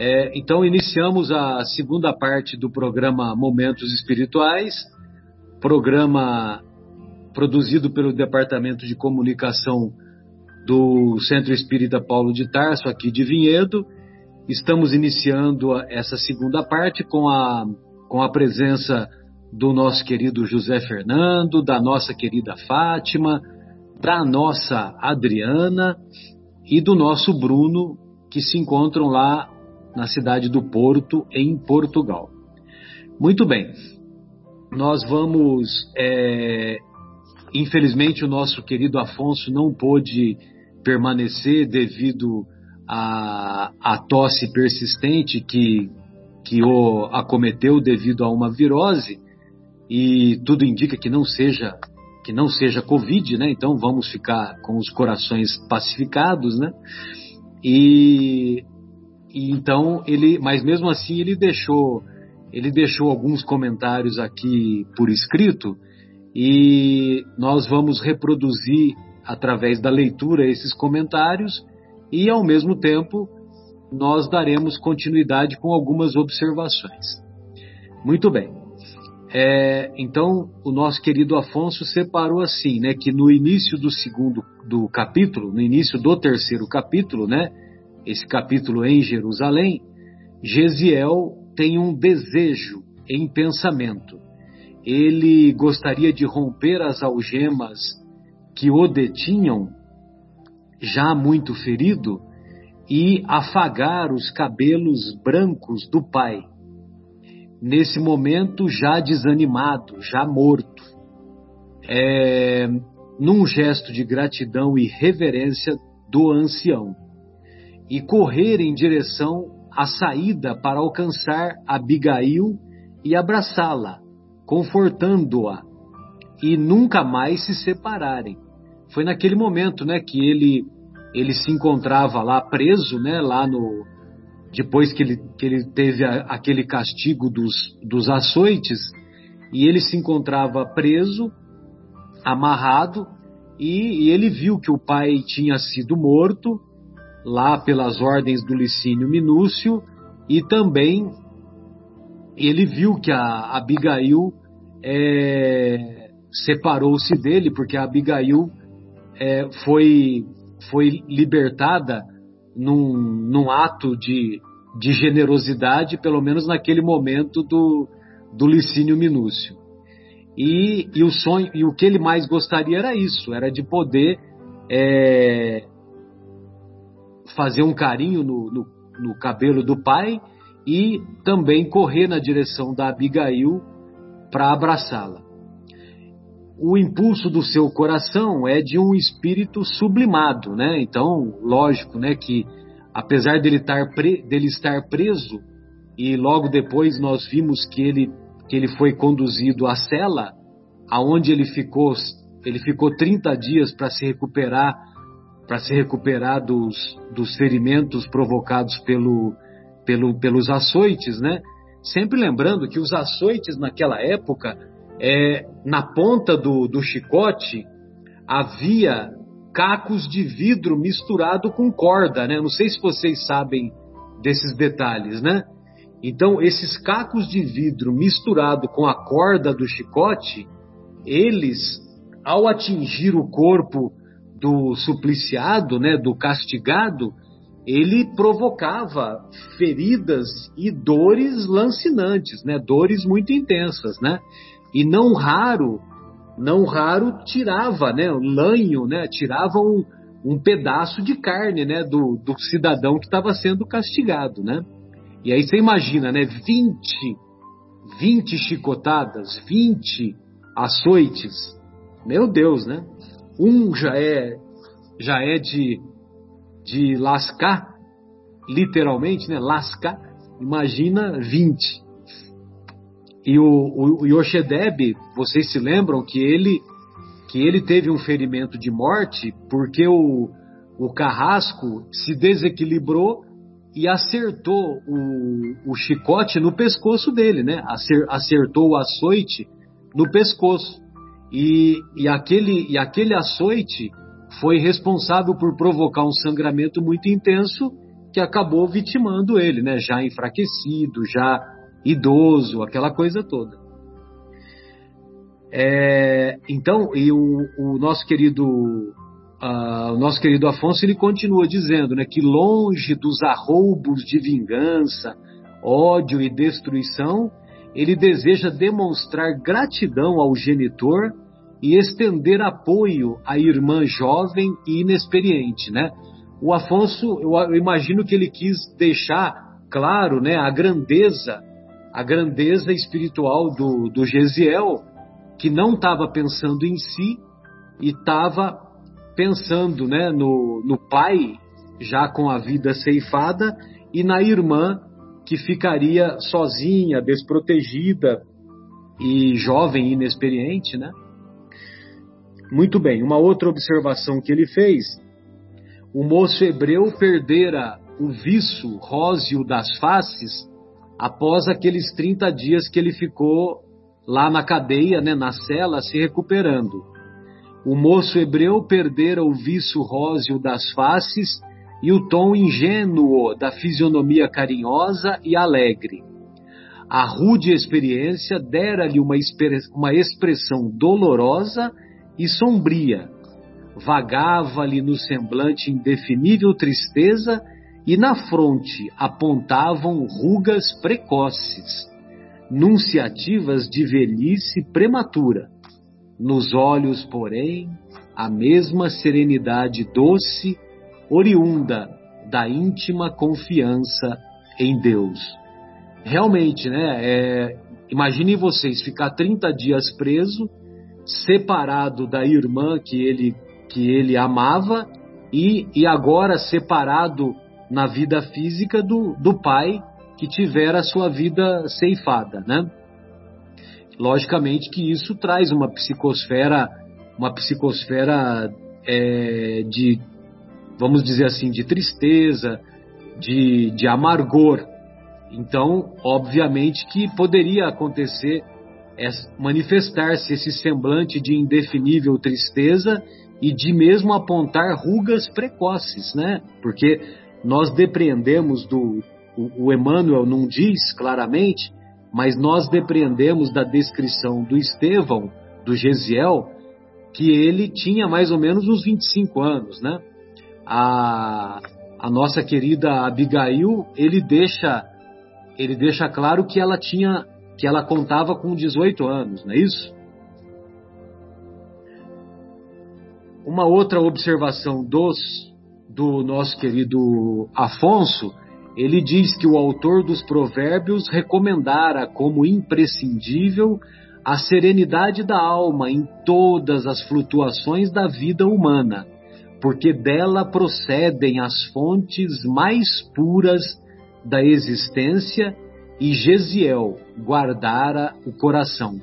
É, então, iniciamos a segunda parte do programa Momentos Espirituais, programa produzido pelo Departamento de Comunicação do Centro Espírita Paulo de Tarso, aqui de Vinhedo. Estamos iniciando essa segunda parte com a, com a presença do nosso querido José Fernando, da nossa querida Fátima, da nossa Adriana e do nosso Bruno, que se encontram lá na cidade do Porto, em Portugal. Muito bem, nós vamos. É, infelizmente, o nosso querido Afonso não pôde permanecer devido à, à tosse persistente que, que o acometeu devido a uma virose e tudo indica que não seja que não seja Covid, né? Então vamos ficar com os corações pacificados, né? E, e então ele, mas mesmo assim ele deixou ele deixou alguns comentários aqui por escrito e nós vamos reproduzir através da leitura esses comentários e ao mesmo tempo nós daremos continuidade com algumas observações. Muito bem. É, então, o nosso querido Afonso separou assim, né, que no início do segundo do capítulo, no início do terceiro capítulo, né, esse capítulo em Jerusalém, Gesiel tem um desejo em pensamento. Ele gostaria de romper as algemas que o detinham, já muito ferido, e afagar os cabelos brancos do pai. Nesse momento já desanimado, já morto, é, num gesto de gratidão e reverência do ancião, e correr em direção à saída para alcançar Abigail e abraçá-la, confortando-a, e nunca mais se separarem. Foi naquele momento, né, que ele ele se encontrava lá preso, né, lá no depois que ele, que ele teve a, aquele castigo dos, dos açoites, e ele se encontrava preso, amarrado, e, e, ele viu que o pai tinha sido morto, lá pelas ordens do Licínio Minúcio, e também ele viu que a Abigail é, separou-se dele, porque a Abigail é, foi, foi libertada num, num ato de, de generosidade, pelo menos naquele momento do, do Licínio Minúcio. E, e, o sonho e o que ele mais gostaria era isso, era de poder é, fazer um carinho no, no, no, cabelo do pai e também correr na direção da Abigail para abraçá-la o impulso do seu coração é de um espírito sublimado, né? Então, lógico, né, que apesar dele estar, pre, dele estar preso e logo depois nós vimos que ele que ele foi conduzido à cela, aonde ele ficou ele ficou 30 dias para se recuperar para se recuperar dos, dos ferimentos provocados pelo, pelo, pelos açoites, né? Sempre lembrando que os açoites naquela época é, na ponta do, do chicote havia cacos de vidro misturado com corda, né? Não sei se vocês sabem desses detalhes, né? Então, esses cacos de vidro misturado com a corda do chicote, eles, ao atingir o corpo do supliciado, né, do castigado, ele provocava feridas e dores lancinantes, né, dores muito intensas, né? e não raro, não raro tirava, né, lanho, né, tirava um, um pedaço de carne, né, do, do cidadão que estava sendo castigado, né? E aí você imagina, né, 20, 20 chicotadas, 20 açoites. Meu Deus, né? Um já é já é de de lascar, literalmente, né, lascar. Imagina 20. E o, o, o vocês se lembram que ele que ele teve um ferimento de morte porque o, o carrasco se desequilibrou e acertou o, o chicote no pescoço dele, né? Acertou o açoite no pescoço. E, e, aquele, e aquele açoite foi responsável por provocar um sangramento muito intenso que acabou vitimando ele, né? Já enfraquecido, já idoso, aquela coisa toda. É, então, e o, o nosso querido uh, o nosso querido Afonso ele continua dizendo, né, que longe dos arroubos de vingança, ódio e destruição, ele deseja demonstrar gratidão ao genitor e estender apoio à irmã jovem e inexperiente, né? O Afonso, eu, imagino que ele quis deixar claro, né, a grandeza, a grandeza espiritual do, do Gesiel, que não estava pensando em si e estava pensando, né, no, no pai já com a vida ceifada e na irmã que ficaria sozinha, desprotegida e jovem, inexperiente, né? Muito bem, uma outra observação que ele fez: o moço hebreu perdera o viço róseo das faces após aqueles 30 dias que ele ficou lá na cadeia, né, na cela, se recuperando. O moço hebreu perdera o viço róseo das faces e o tom ingênuo da fisionomia carinhosa e alegre. A rude experiência dera-lhe uma, uma expressão dolorosa e sombria. Vagava-lhe no semblante indefinível tristeza e na fronte apontavam rugas precoces, nunciativas de velhice prematura. Nos olhos, porém, a mesma serenidade doce oriunda da íntima confiança em Deus. Realmente, né? É, imaginem vocês ficar 30 dias preso, separado da irmã que ele, que ele amava e, e agora separado na vida física do, do pai que tivera a sua vida ceifada, né? Logicamente que isso traz uma psicosfera, uma psicosfera é, de vamos dizer assim, de tristeza, de, de amargor. Então, obviamente que poderia acontecer, é, manifestar-se esse semblante de indefinível tristeza e de mesmo apontar rugas precoces, né? Porque nós depreendemos do. O, o Emmanuel não diz claramente, mas nós depreendemos da descrição do Estevão, do Gesiel, que ele tinha mais ou menos uns 25 anos, né? A, a nossa querida Abigail, ele deixa ele deixa claro que ela tinha que ela contava com 18 anos, não é isso? Uma outra observação dos do nosso querido Afonso, ele diz que o autor dos provérbios recomendara como imprescindível a serenidade da alma em todas as flutuações da vida humana porque dela procedem as fontes mais puras da existência e Gesiel guardara o coração.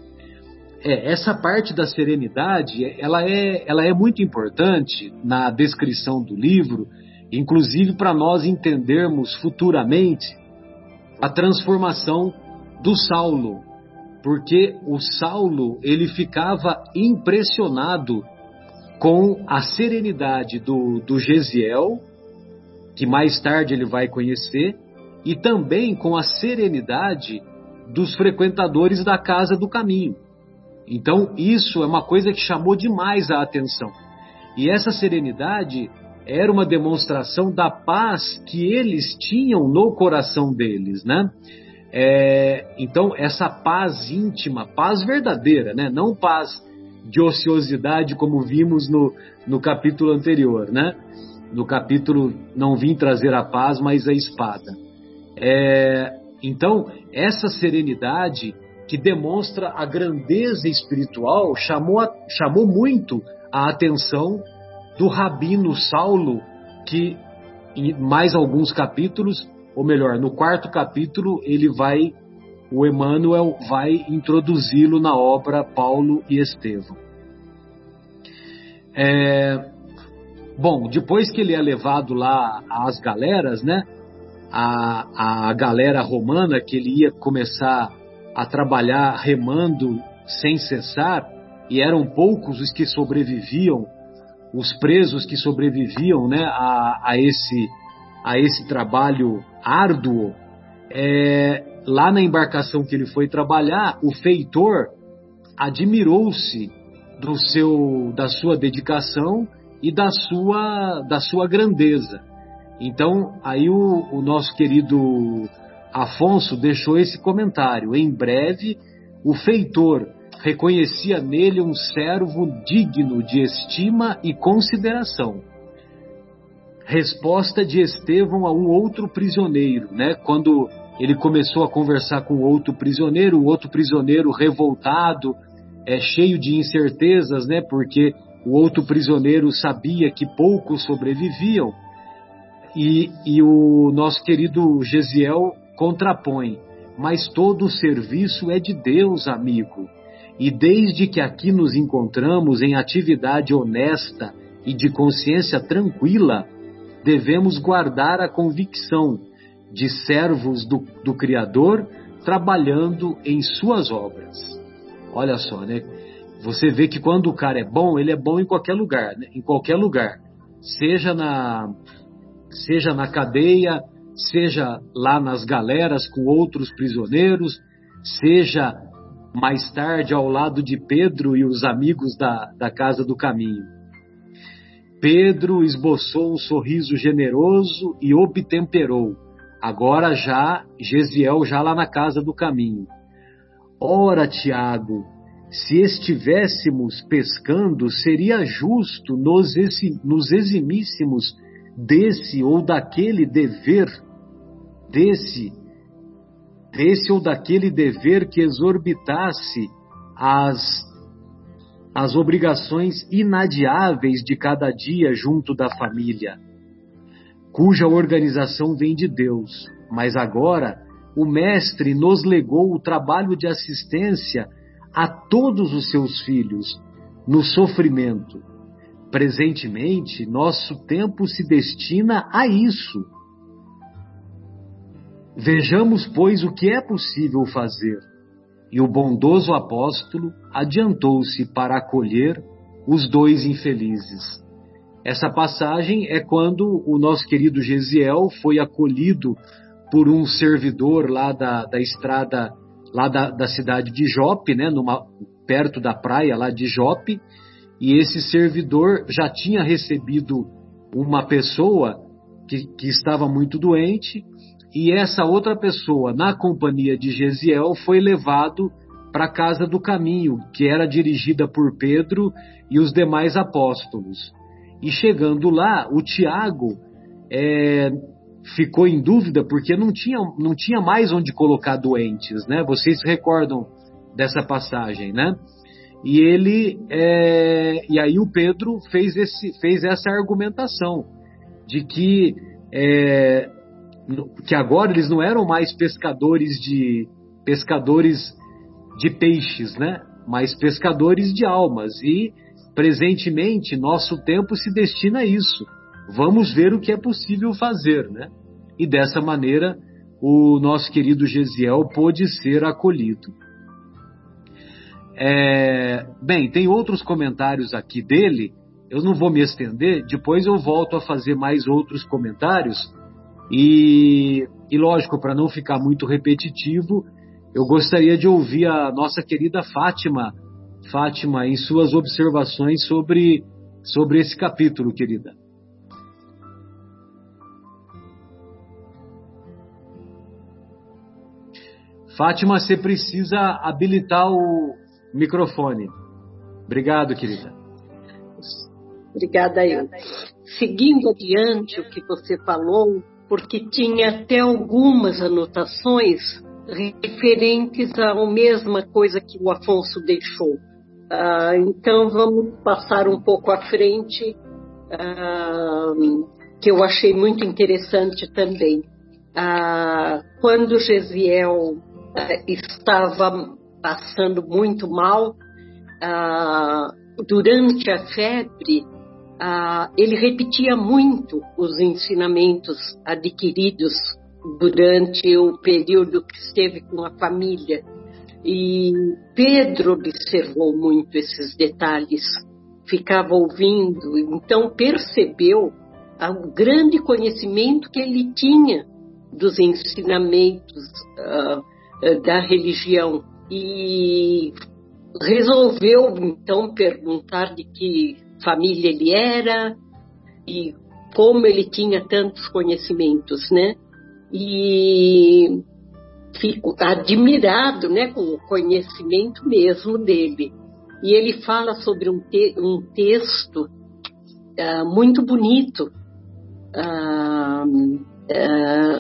É, essa parte da serenidade, ela é, ela é muito importante na descrição do livro, inclusive para nós entendermos futuramente a transformação do Saulo, porque o Saulo ele ficava impressionado com a serenidade do, do Gesiel, que mais tarde ele vai conhecer, e também com a serenidade dos frequentadores da casa do caminho. Então, isso é uma coisa que chamou demais a atenção. E essa serenidade era uma demonstração da paz que eles tinham no coração deles, né? É, então, essa paz íntima, paz verdadeira, né? Não paz de ociosidade, como vimos no, no capítulo anterior, né? No capítulo Não Vim Trazer a Paz, mas a Espada. É, então, essa serenidade que demonstra a grandeza espiritual chamou, chamou muito a atenção do rabino Saulo, que em mais alguns capítulos, ou melhor, no quarto capítulo, ele vai o Emmanuel vai introduzi-lo na obra Paulo e Estevão. É, bom, depois que ele é levado lá às galeras, né? A, a galera romana que ele ia começar a trabalhar remando sem cessar, e eram poucos os que sobreviviam, os presos que sobreviviam né, a, a esse a esse trabalho árduo, é, lá na embarcação que ele foi trabalhar, o feitor admirou-se do seu, da sua dedicação e da sua, da sua grandeza. Então, aí o, o nosso querido Afonso deixou esse comentário. Em breve, o feitor reconhecia nele um servo digno de estima e consideração. Resposta de Estevão a um outro prisioneiro, né? Quando ele começou a conversar com outro prisioneiro, o outro prisioneiro revoltado, é cheio de incertezas, né? Porque o outro prisioneiro sabia que poucos sobreviviam. E, e o nosso querido Gesiel contrapõe: mas todo o serviço é de Deus, amigo. E desde que aqui nos encontramos em atividade honesta e de consciência tranquila, devemos guardar a convicção de servos do, do Criador trabalhando em suas obras. Olha só, né? Você vê que quando o cara é bom, ele é bom em qualquer lugar, né? em qualquer lugar, seja na seja na cadeia, seja lá nas galeras com outros prisioneiros, seja mais tarde ao lado de Pedro e os amigos da, da Casa do Caminho. Pedro esboçou um sorriso generoso e obtemperou. Agora já, Gesiel já lá na Casa do Caminho. Ora, Tiago, se estivéssemos pescando, seria justo nos, nos eximíssemos desse ou daquele dever, desse, desse ou daquele dever que exorbitasse as, as obrigações inadiáveis de cada dia junto da família, cuja organização vem de Deus. Mas agora o Mestre nos legou o trabalho de assistência a todos os seus filhos no sofrimento Presentemente, nosso tempo se destina a isso. Vejamos, pois, o que é possível fazer. E o bondoso apóstolo adiantou-se para acolher os dois infelizes. Essa passagem é quando o nosso querido Gesiel foi acolhido por um servidor lá da, da estrada, lá da, da cidade de Jope, né, numa, perto da praia lá de Jope, e esse servidor já tinha recebido uma pessoa que, que estava muito doente, e essa outra pessoa, na companhia de Gesiel, foi levado para a casa do caminho, que era dirigida por Pedro e os demais apóstolos. E chegando lá, o Tiago é, ficou em dúvida porque não tinha, não tinha mais onde colocar doentes, né? Vocês recordam dessa passagem, né? E ele é, e aí o Pedro fez, esse, fez essa argumentação de que é, que agora eles não eram mais pescadores de pescadores de peixes, né? Mas pescadores de almas e presentemente nosso tempo se destina a isso. Vamos ver o que é possível fazer, né? E dessa maneira o nosso querido Gesiel pôde ser acolhido. É, bem, tem outros comentários aqui dele, eu não vou me estender, depois eu volto a fazer mais outros comentários. E, e lógico, para não ficar muito repetitivo, eu gostaria de ouvir a nossa querida Fátima, Fátima, em suas observações sobre, sobre esse capítulo, querida. Fátima, você precisa habilitar o, microfone. Obrigado, querida. Obrigada eu. Seguindo adiante o que você falou, porque tinha até algumas anotações referentes à mesma coisa que o Afonso deixou. Ah, então vamos passar um pouco à frente, ah, que eu achei muito interessante também. Ah, quando Gesiel ah, estava passando muito mal, ah, durante a febre, ah, ele repetia muito os ensinamentos adquiridos durante o período que esteve com a família. E Pedro observou muito esses detalhes, ficava ouvindo, então percebeu ao grande conhecimento que ele tinha dos ensinamentos uh, da religião e resolveu então perguntar de que família ele era e como ele tinha tantos conhecimentos, né? E fico admirado, né, com o conhecimento mesmo dele. E ele fala sobre um, te um texto uh, muito bonito, uh, uh,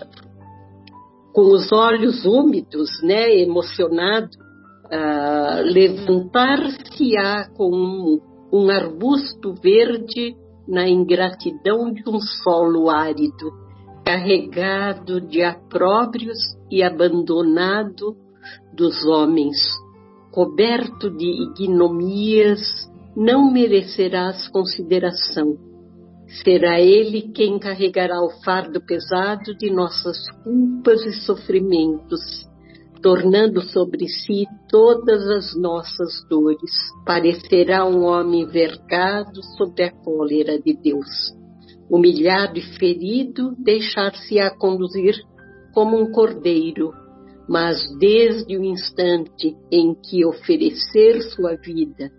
com os olhos úmidos, né, emocionado, levantar-se-á com um, um arbusto verde na ingratidão de um solo árido, carregado de apróbrios e abandonado dos homens, coberto de ignomias, não merecerás consideração. Será ele quem carregará o fardo pesado de nossas culpas e sofrimentos tornando sobre si todas as nossas dores. Parecerá um homem vergado sobre a cólera de Deus. Humilhado e ferido, deixar-se-á conduzir como um cordeiro, mas desde o instante em que oferecer sua vida,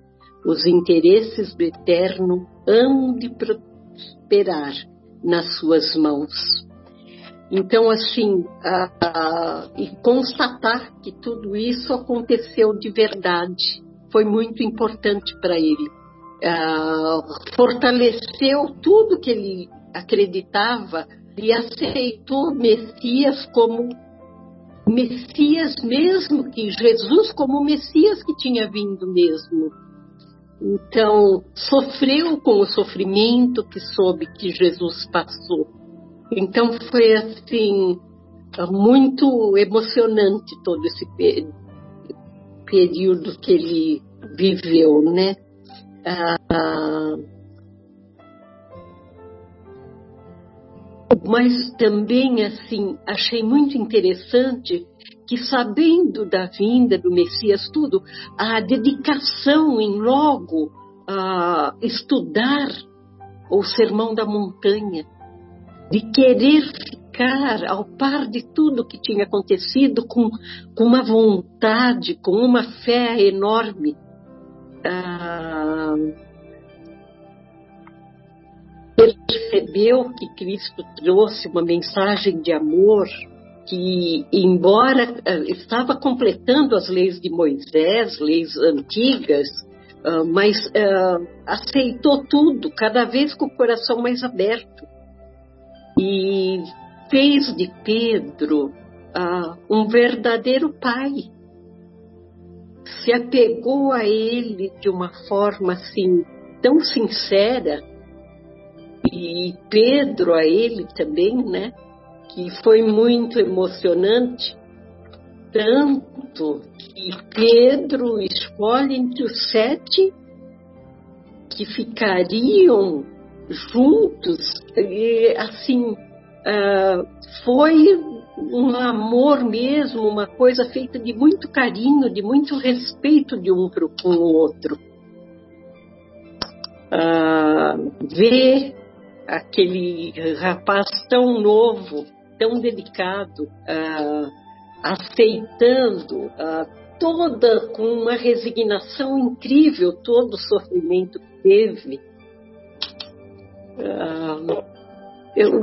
os interesses do Eterno hão de prosperar nas suas mãos. Então, assim, e constatar que tudo isso aconteceu de verdade foi muito importante para ele. Fortaleceu tudo que ele acreditava e aceitou Messias como Messias mesmo, que Jesus como Messias que tinha vindo mesmo. Então, sofreu com o sofrimento que soube que Jesus passou então foi assim muito emocionante todo esse período que ele viveu, né? Ah, mas também assim achei muito interessante que sabendo da vinda do Messias tudo a dedicação em logo a estudar o Sermão da Montanha de querer ficar ao par de tudo que tinha acontecido com, com uma vontade, com uma fé enorme. Ah, percebeu que Cristo trouxe uma mensagem de amor que, embora ah, estava completando as leis de Moisés, leis antigas, ah, mas ah, aceitou tudo, cada vez com o coração mais aberto e fez de Pedro um verdadeiro pai. Se apegou a ele de uma forma assim tão sincera e Pedro a ele também, né? Que foi muito emocionante, tanto que Pedro escolhe entre os sete que ficariam juntos, e, assim, uh, foi um amor mesmo, uma coisa feita de muito carinho, de muito respeito de um para com o outro. Uh, ver aquele rapaz tão novo, tão dedicado, uh, aceitando uh, toda com uma resignação incrível todo o sofrimento que teve, Uh, eu,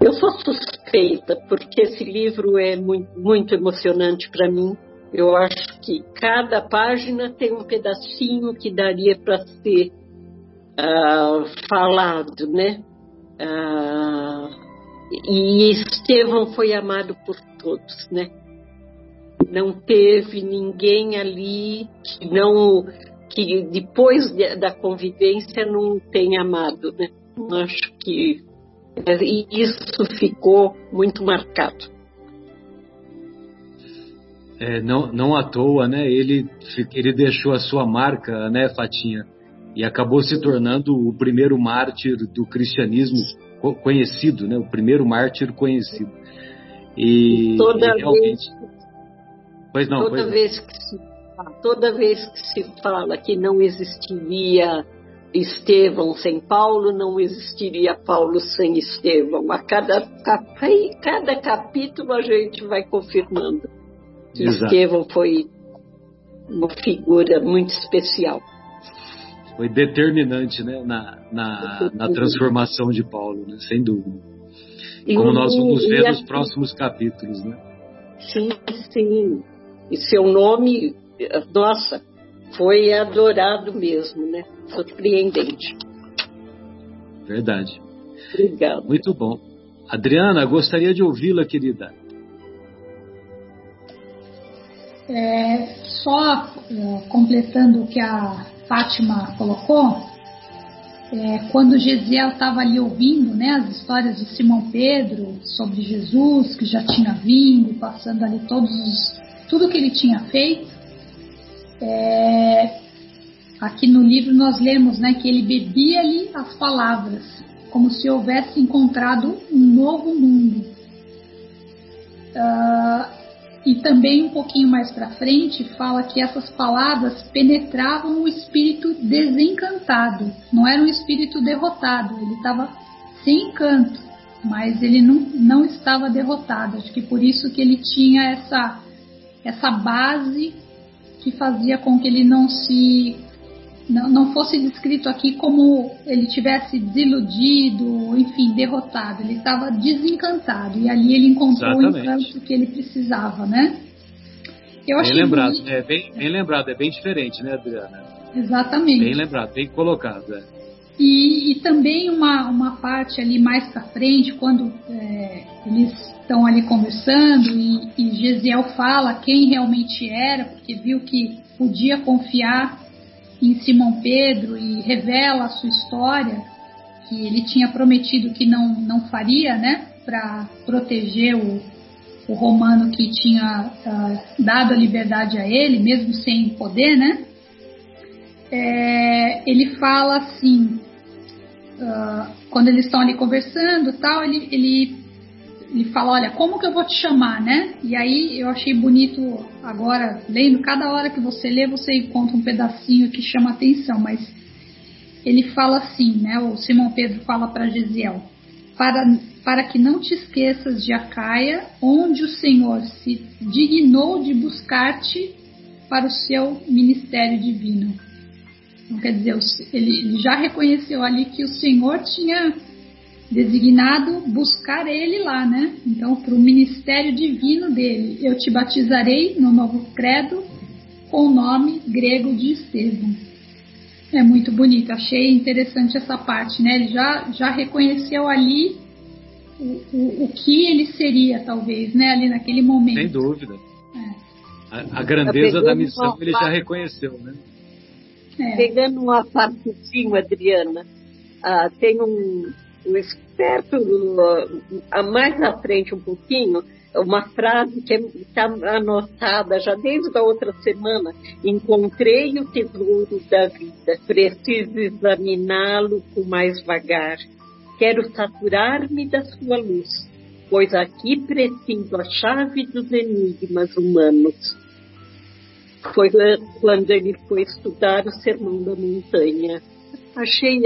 eu sou suspeita, porque esse livro é muito, muito emocionante para mim. Eu acho que cada página tem um pedacinho que daria para ser uh, falado, né? Uh, e Estevão foi amado por todos, né? Não teve ninguém ali que não que depois de, da convivência não tenha amado, né? Acho que isso ficou muito marcado. É, não, não à toa, né? Ele, ele deixou a sua marca, né, Fatinha? E acabou se tornando o primeiro mártir do cristianismo conhecido, né? O primeiro mártir conhecido. E, toda e realmente... vez, pois não, toda pois vez que se toda vez que se fala que não existiria Estevão sem Paulo, não existiria Paulo sem Estevão. A cada, cada capítulo a gente vai confirmando que Exato. Estevão foi uma figura muito especial. Foi determinante né, na, na, na transformação de Paulo, né, sem dúvida. Como nós vamos ver nos próximos capítulos. Né? Sim, sim. E seu nome, nossa, foi adorado mesmo, né? Surpreendente. Verdade. Obrigada. Muito bom. Adriana, gostaria de ouvi-la, querida. É, só é, completando o que a Fátima colocou, é, quando Gesiel estava ali ouvindo né, as histórias de Simão Pedro sobre Jesus, que já tinha vindo, passando ali todos os, tudo que ele tinha feito, é, aqui no livro nós lemos né, que ele bebia ali as palavras, como se houvesse encontrado um novo mundo. Uh, e também um pouquinho mais para frente fala que essas palavras penetravam o espírito desencantado. Não era um espírito derrotado, ele estava sem encanto, mas ele não, não estava derrotado. Acho que por isso que ele tinha essa essa base que fazia com que ele não se não, não fosse descrito aqui como ele tivesse desiludido, enfim, derrotado. Ele estava desencantado e ali ele encontrou Exatamente. o encanto que ele precisava, né? Eu bem lembrado, que... é bem, bem lembrado, é bem diferente, né, Adriana? Exatamente. Bem lembrado, bem colocado. É. E, e, também uma, uma parte ali mais para frente, quando é, eles estão ali conversando e, e Gesiel fala quem realmente era, porque viu que podia confiar em Simão Pedro e revela a sua história, que ele tinha prometido que não, não faria, né, para proteger o, o romano que tinha uh, dado a liberdade a ele, mesmo sem poder, né? É, ele fala assim, uh, quando eles estão ali conversando, tal, ele, ele ele fala, olha, como que eu vou te chamar, né? E aí eu achei bonito agora, lendo, cada hora que você lê, você encontra um pedacinho que chama atenção, mas ele fala assim, né? O Simão Pedro fala para Gesiel, para, para que não te esqueças de Acaia, onde o Senhor se dignou de buscar-te para o seu ministério divino. Então, quer dizer, ele já reconheceu ali que o Senhor tinha designado buscar ele lá, né? Então, para o ministério divino dele, eu te batizarei no novo credo com o nome grego de Estevão. É muito bonito, achei interessante essa parte, né? Ele já, já reconheceu ali o, o, o que ele seria, talvez, né? Ali naquele momento. Sem dúvida. É. A, a, grandeza da missão ele já reconheceu, né? É. Pegando uma partezinha, Adriana, uh, tem um, o esperto, a mais à frente um pouquinho, uma frase que está anotada já desde a outra semana. Encontrei o tesouro da vida, preciso examiná-lo com mais vagar. Quero saturar-me da sua luz, pois aqui preciso a chave dos enigmas humanos. Foi quando ele foi estudar o Sermão da Montanha. Achei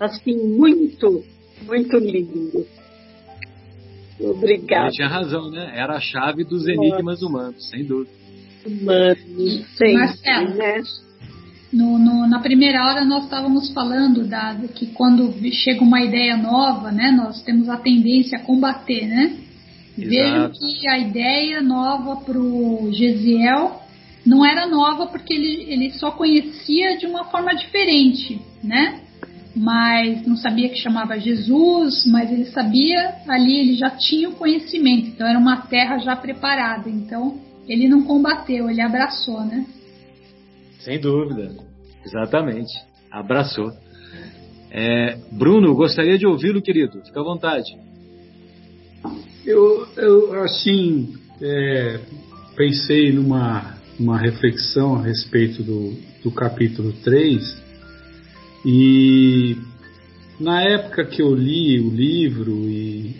assim muito muito lindo. Obrigada. Ele tinha razão, né? Era a chave dos enigmas humanos, sem dúvida. Humanos, sem Marcelo, né? No, no, na primeira hora nós estávamos falando da, que quando chega uma ideia nova, né, nós temos a tendência a combater, né? Vejo que a ideia nova para o Gesiel não era nova porque ele, ele só conhecia de uma forma diferente, né? mas não sabia que chamava Jesus, mas ele sabia ali, ele já tinha o conhecimento, então era uma terra já preparada, então ele não combateu, ele abraçou, né? Sem dúvida, exatamente, abraçou. É, Bruno, gostaria de ouvi-lo, querido, fica à vontade. Eu, eu assim, é, pensei numa uma reflexão a respeito do, do capítulo 3, e na época que eu li o livro e,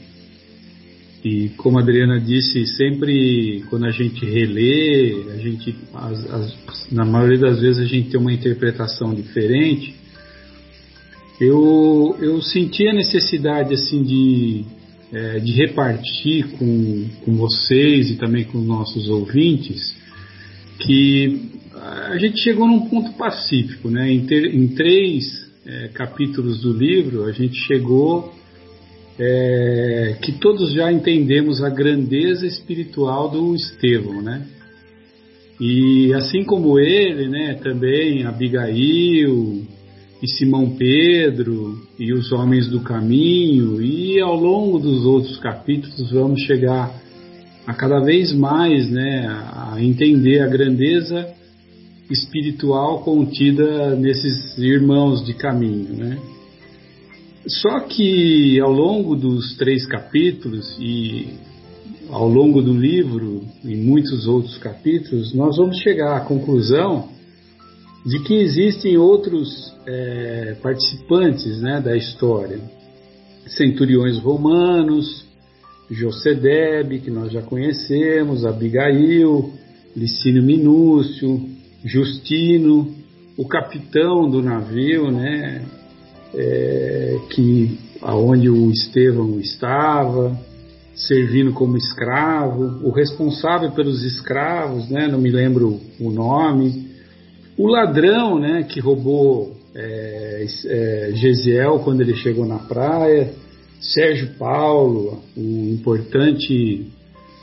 e como a Adriana disse, sempre quando a gente relê, a gente, as, as, na maioria das vezes a gente tem uma interpretação diferente. eu, eu senti a necessidade assim de, é, de repartir com, com vocês e também com nossos ouvintes que a gente chegou num ponto pacífico, né? Em, ter, em três é, capítulos do livro a gente chegou é, que todos já entendemos a grandeza espiritual do Estevão, né? E assim como ele, né, também Abigail e Simão Pedro e os homens do caminho, e ao longo dos outros capítulos vamos chegar a cada vez mais, né, a entender a grandeza espiritual contida nesses irmãos de caminho, né? Só que ao longo dos três capítulos e ao longo do livro, em muitos outros capítulos, nós vamos chegar à conclusão de que existem outros é, participantes né, da história. Centuriões romanos, Josedebe, que nós já conhecemos, Abigail, Licínio Minúcio, Justino, o capitão do navio, né, é, que aonde o Estevão estava, servindo como escravo, o responsável pelos escravos, né, não me lembro o nome, o ladrão, né, que roubou é, é, Gesiel quando ele chegou na praia, Sérgio Paulo, o importante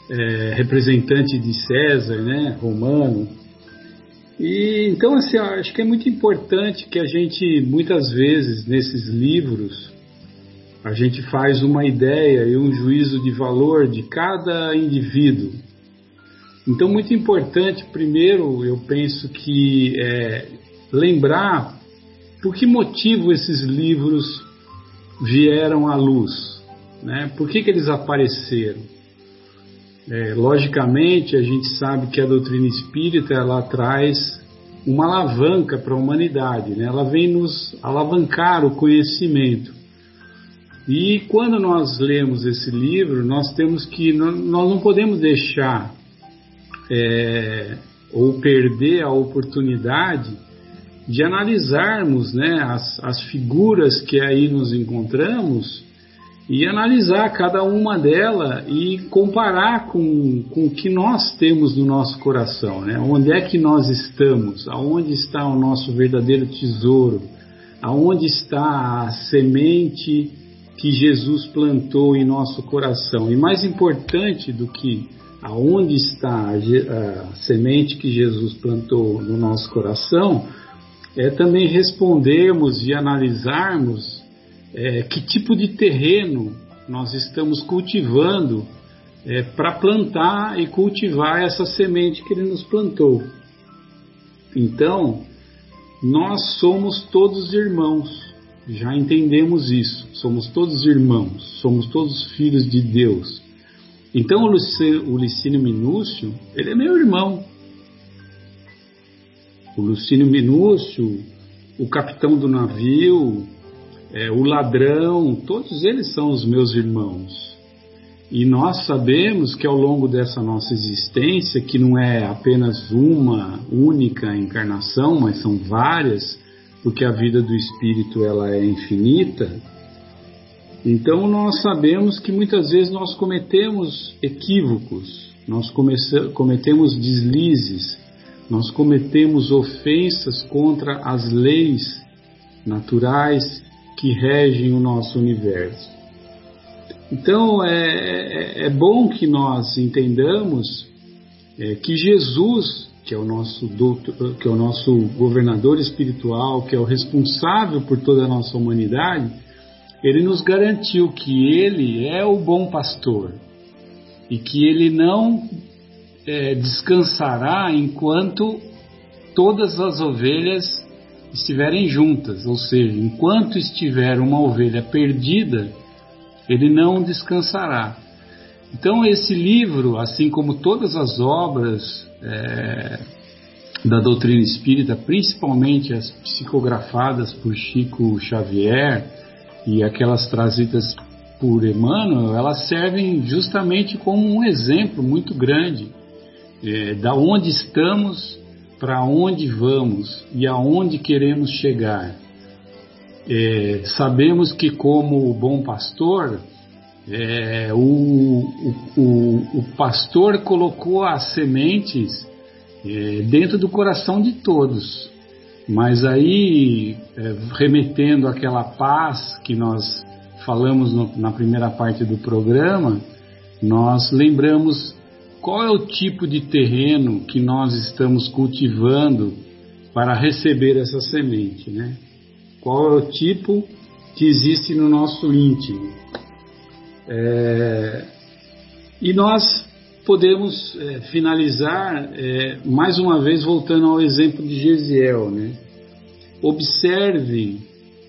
é, representante de César, né, romano, e então assim, acho que é muito importante que a gente muitas vezes nesses livros a gente faz uma ideia e um juízo de valor de cada indivíduo. Então muito importante primeiro eu penso que é, lembrar por que motivo esses livros vieram à luz, né? Por que, que eles apareceram? É, logicamente, a gente sabe que a doutrina espírita ela traz uma alavanca para a humanidade, né? ela vem nos alavancar o conhecimento. E quando nós lemos esse livro, nós temos que, nós não podemos deixar é, ou perder a oportunidade de analisarmos né, as, as figuras que aí nos encontramos e analisar cada uma delas e comparar com, com o que nós temos no nosso coração, né? Onde é que nós estamos? Aonde está o nosso verdadeiro tesouro? Aonde está a semente que Jesus plantou em nosso coração? E mais importante do que aonde está a, a semente que Jesus plantou no nosso coração, é também respondermos e analisarmos é, que tipo de terreno nós estamos cultivando é, para plantar e cultivar essa semente que ele nos plantou. Então, nós somos todos irmãos, já entendemos isso, somos todos irmãos, somos todos filhos de Deus. Então, o Licínio Minúcio, ele é meu irmão. O Lucínio Minúcio, o capitão do navio, é, o ladrão, todos eles são os meus irmãos. E nós sabemos que ao longo dessa nossa existência, que não é apenas uma única encarnação, mas são várias, porque a vida do espírito ela é infinita. Então nós sabemos que muitas vezes nós cometemos equívocos, nós cometemos deslizes, nós cometemos ofensas contra as leis naturais que regem o nosso universo. Então é, é, é bom que nós entendamos é, que Jesus, que é o nosso doutor, que é o nosso governador espiritual, que é o responsável por toda a nossa humanidade, ele nos garantiu que ele é o bom pastor e que ele não é, descansará enquanto todas as ovelhas estiverem juntas, ou seja, enquanto estiver uma ovelha perdida, ele não descansará. Então, esse livro, assim como todas as obras é, da doutrina espírita, principalmente as psicografadas por Chico Xavier e aquelas trazidas por Emmanuel, elas servem justamente como um exemplo muito grande é, da onde estamos para onde vamos e aonde queremos chegar. é, sabemos que como o bom pastor, é, o, o, o, pastor colocou as sementes é, dentro do coração de todos. Mas aí, é, remetendo àquela paz que nós falamos no, na primeira parte do programa, nós lembramos qual é o tipo de terreno que nós estamos cultivando para receber essa semente, né? Qual é o tipo que existe no nosso íntimo? É, e nós podemos é, finalizar é, mais uma vez voltando ao exemplo de Gesiel, né? Observe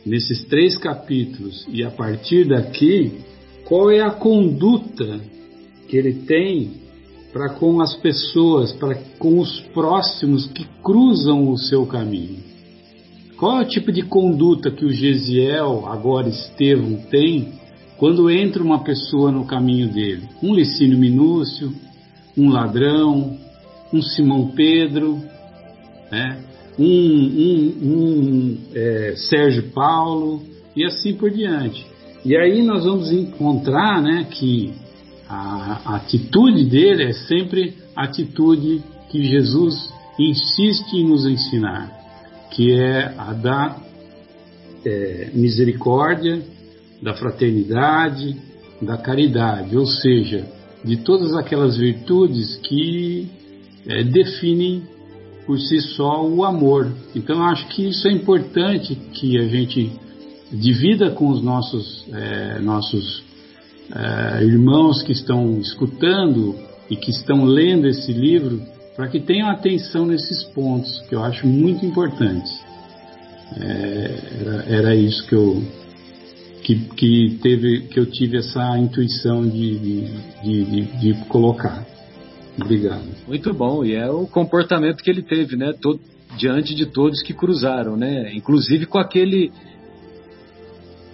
nesses três capítulos e a partir daqui qual é a conduta que ele tem para com as pessoas, para com os próximos que cruzam o seu caminho. Qual é o tipo de conduta que o Gesiel, agora Estevão, tem quando entra uma pessoa no caminho dele? Um Licínio Minúcio, um ladrão, um Simão Pedro, né? um, um, um é, Sérgio Paulo e assim por diante. E aí nós vamos encontrar né, que a, atitude dele é sempre a atitude que Jesus insiste em nos ensinar, que é a da é, misericórdia, da fraternidade, da caridade, ou seja, de todas aquelas virtudes que é, definem por si só o amor. Então, acho que isso é importante que a gente divida com os nossos, é, nossos é, irmãos que estão escutando e que estão lendo esse livro, para que tenham atenção nesses pontos, que eu acho muito importante. É, era, era, isso que eu que, que, teve que eu tive essa intuição de, de, de, de, colocar. Obrigado. Muito bom e é o comportamento que ele teve, né? Todo, diante de todos que cruzaram, né? Inclusive com aquele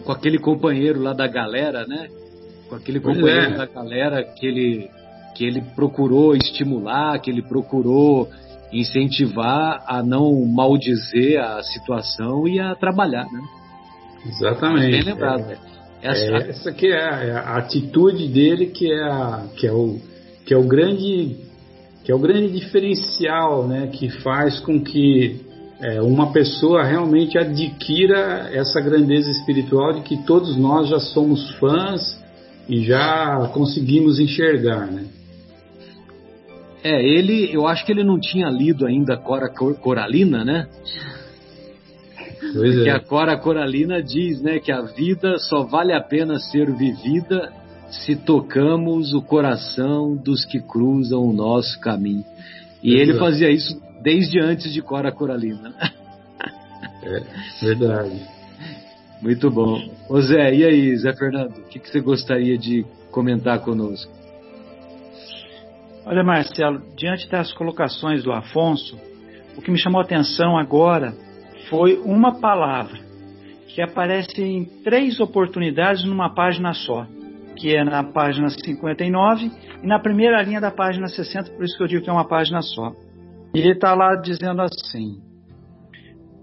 com aquele companheiro lá da galera, né? Com aquele companheiro é. da galera que ele, que ele procurou estimular, que ele procurou incentivar a não maldizer a situação e a trabalhar, né? Exatamente. Bem lembrado. É, essa, é, essa que é a, é a, atitude dele que é, a, que é o que é o grande que é o grande diferencial, né? Que faz com que é, uma pessoa realmente adquira essa grandeza espiritual de que todos nós já somos fãs e já conseguimos enxergar, né? É, ele, eu acho que ele não tinha lido ainda Cora Coralina, né? Pois Porque é. a Cora Coralina diz, né, que a vida só vale a pena ser vivida se tocamos o coração dos que cruzam o nosso caminho. E Exato. ele fazia isso desde antes de Cora Coralina. É, verdade. Muito bom. Ô Zé, e aí, Zé Fernando, o que, que você gostaria de comentar conosco? Olha, Marcelo, diante das colocações do Afonso, o que me chamou a atenção agora foi uma palavra que aparece em três oportunidades numa página só, que é na página 59 e na primeira linha da página 60, por isso que eu digo que é uma página só. E ele está lá dizendo assim: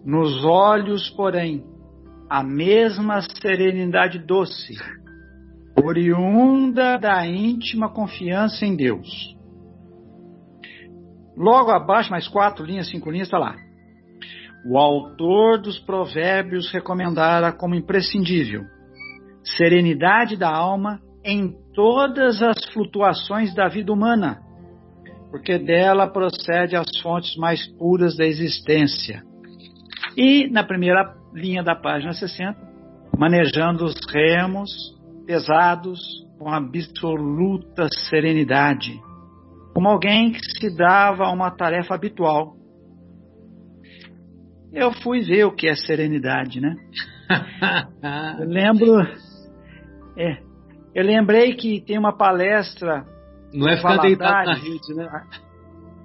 Nos olhos, porém, a mesma serenidade doce, oriunda da íntima confiança em Deus. Logo abaixo, mais quatro linhas, cinco linhas, está lá. O autor dos provérbios recomendara como imprescindível serenidade da alma em todas as flutuações da vida humana, porque dela procede as fontes mais puras da existência. E na primeira linha da página 60, manejando os remos pesados com absoluta serenidade, como alguém que se dava a uma tarefa habitual. Eu fui ver o que é serenidade, né? eu lembro. É, eu lembrei que tem uma palestra. Não é ficar deitado na rede, né?